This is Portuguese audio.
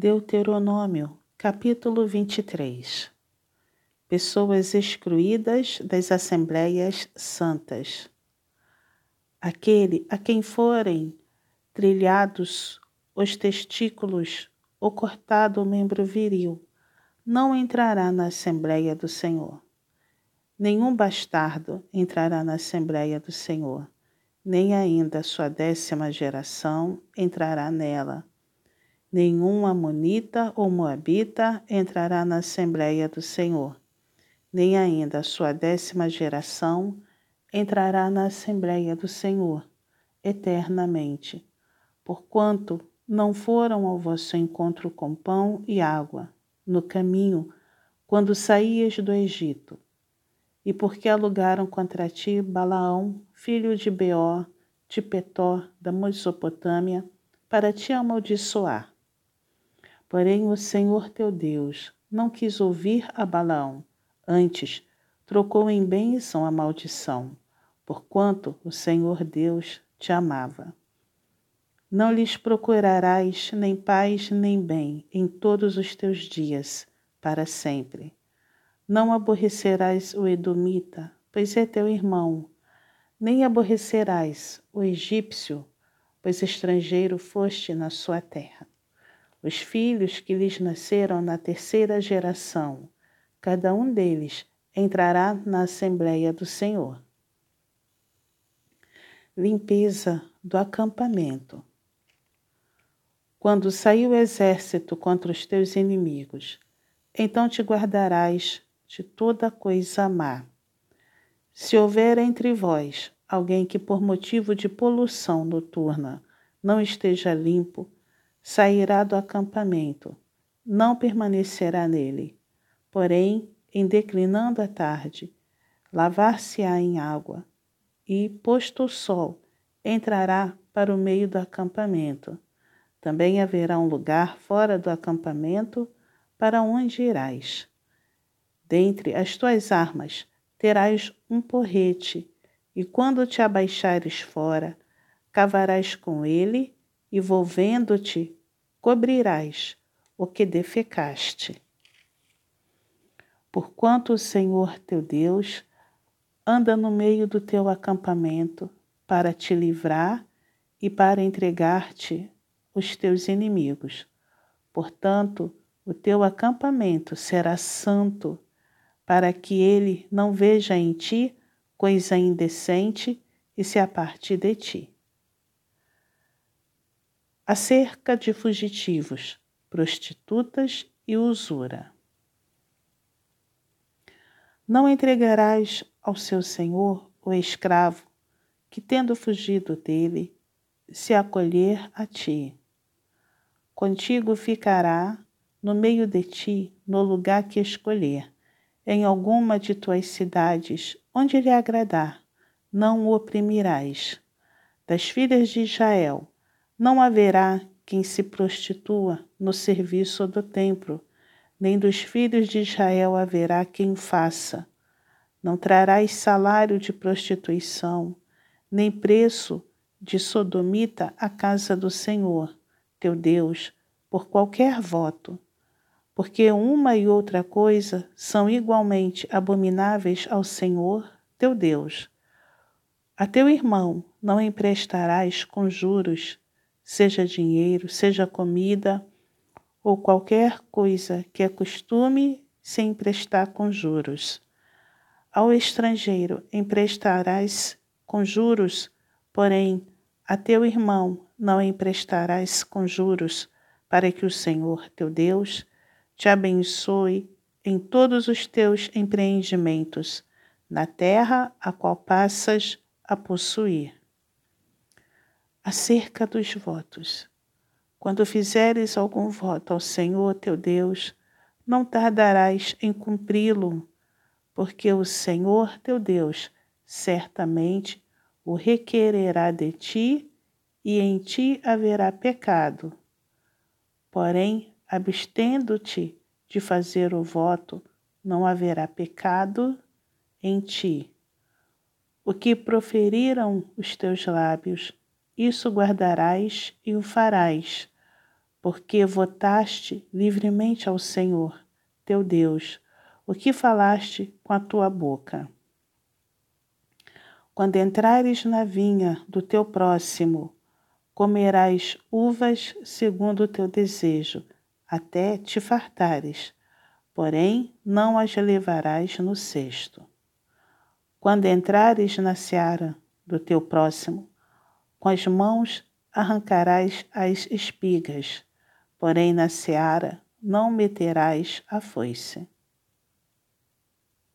Deuteronômio, capítulo 23 Pessoas excluídas das assembleias santas. Aquele a quem forem trilhados os testículos ou cortado o membro viril, não entrará na Assembleia do Senhor. Nenhum bastardo entrará na Assembleia do Senhor, nem ainda sua décima geração entrará nela. Nenhum Amonita ou Moabita entrará na Assembleia do Senhor, nem ainda sua décima geração entrará na Assembleia do Senhor eternamente, porquanto não foram ao vosso encontro com pão e água no caminho quando saías do Egito, e porque alugaram contra ti Balaão, filho de Beó, de Petó, da Mesopotâmia, para te amaldiçoar. Porém o Senhor teu Deus não quis ouvir a Balaão, antes trocou em bênção a maldição, porquanto o Senhor Deus te amava. Não lhes procurarás nem paz nem bem em todos os teus dias, para sempre. Não aborrecerás o Edomita, pois é teu irmão, nem aborrecerás o egípcio, pois estrangeiro foste na sua terra. Os filhos que lhes nasceram na terceira geração, cada um deles entrará na Assembleia do Senhor. Limpeza do acampamento. Quando sair o exército contra os teus inimigos, então te guardarás de toda coisa má. Se houver entre vós alguém que por motivo de poluição noturna não esteja limpo, sairá do acampamento, não permanecerá nele. Porém, em declinando a tarde, lavar-se-á em água, e, posto o sol, entrará para o meio do acampamento também haverá um lugar fora do acampamento para onde irás. Dentre as tuas armas terás um porrete, e quando te abaixares fora, cavarás com ele, e volvendo-te, cobrirás o que defecaste. Porquanto o Senhor teu Deus anda no meio do teu acampamento para te livrar e para entregar-te os teus inimigos. Portanto, o teu acampamento será santo, para que ele não veja em ti coisa indecente e se aparte de ti. Acerca de fugitivos, prostitutas e usura. Não entregarás ao seu senhor o escravo que, tendo fugido dele, se acolher a ti Contigo ficará no meio de ti, no lugar que escolher, em alguma de tuas cidades, onde lhe agradar, não o oprimirás. Das filhas de Israel, não haverá quem se prostitua no serviço do templo, nem dos filhos de Israel haverá quem faça. Não trarás salário de prostituição, nem preço de sodomita à casa do Senhor teu Deus, por qualquer voto, porque uma e outra coisa são igualmente abomináveis ao Senhor teu Deus. A teu irmão não emprestarás com juros, seja dinheiro, seja comida, ou qualquer coisa que é costume se emprestar com juros. Ao estrangeiro emprestarás com juros, porém a teu irmão não emprestarás com juros, para que o Senhor teu Deus te abençoe em todos os teus empreendimentos, na terra a qual passas a possuir. Acerca dos votos. Quando fizeres algum voto ao Senhor teu Deus, não tardarás em cumpri-lo, porque o Senhor teu Deus certamente o requererá de ti e em ti haverá pecado. Porém, abstendo-te de fazer o voto, não haverá pecado em ti. O que proferiram os teus lábios, isso guardarás e o farás, porque votaste livremente ao Senhor, teu Deus, o que falaste com a tua boca. Quando entrares na vinha do teu próximo, comerás uvas segundo o teu desejo, até te fartares, porém não as levarás no cesto. Quando entrares na seara do teu próximo, com as mãos arrancarás as espigas, porém na seara não meterás a foice.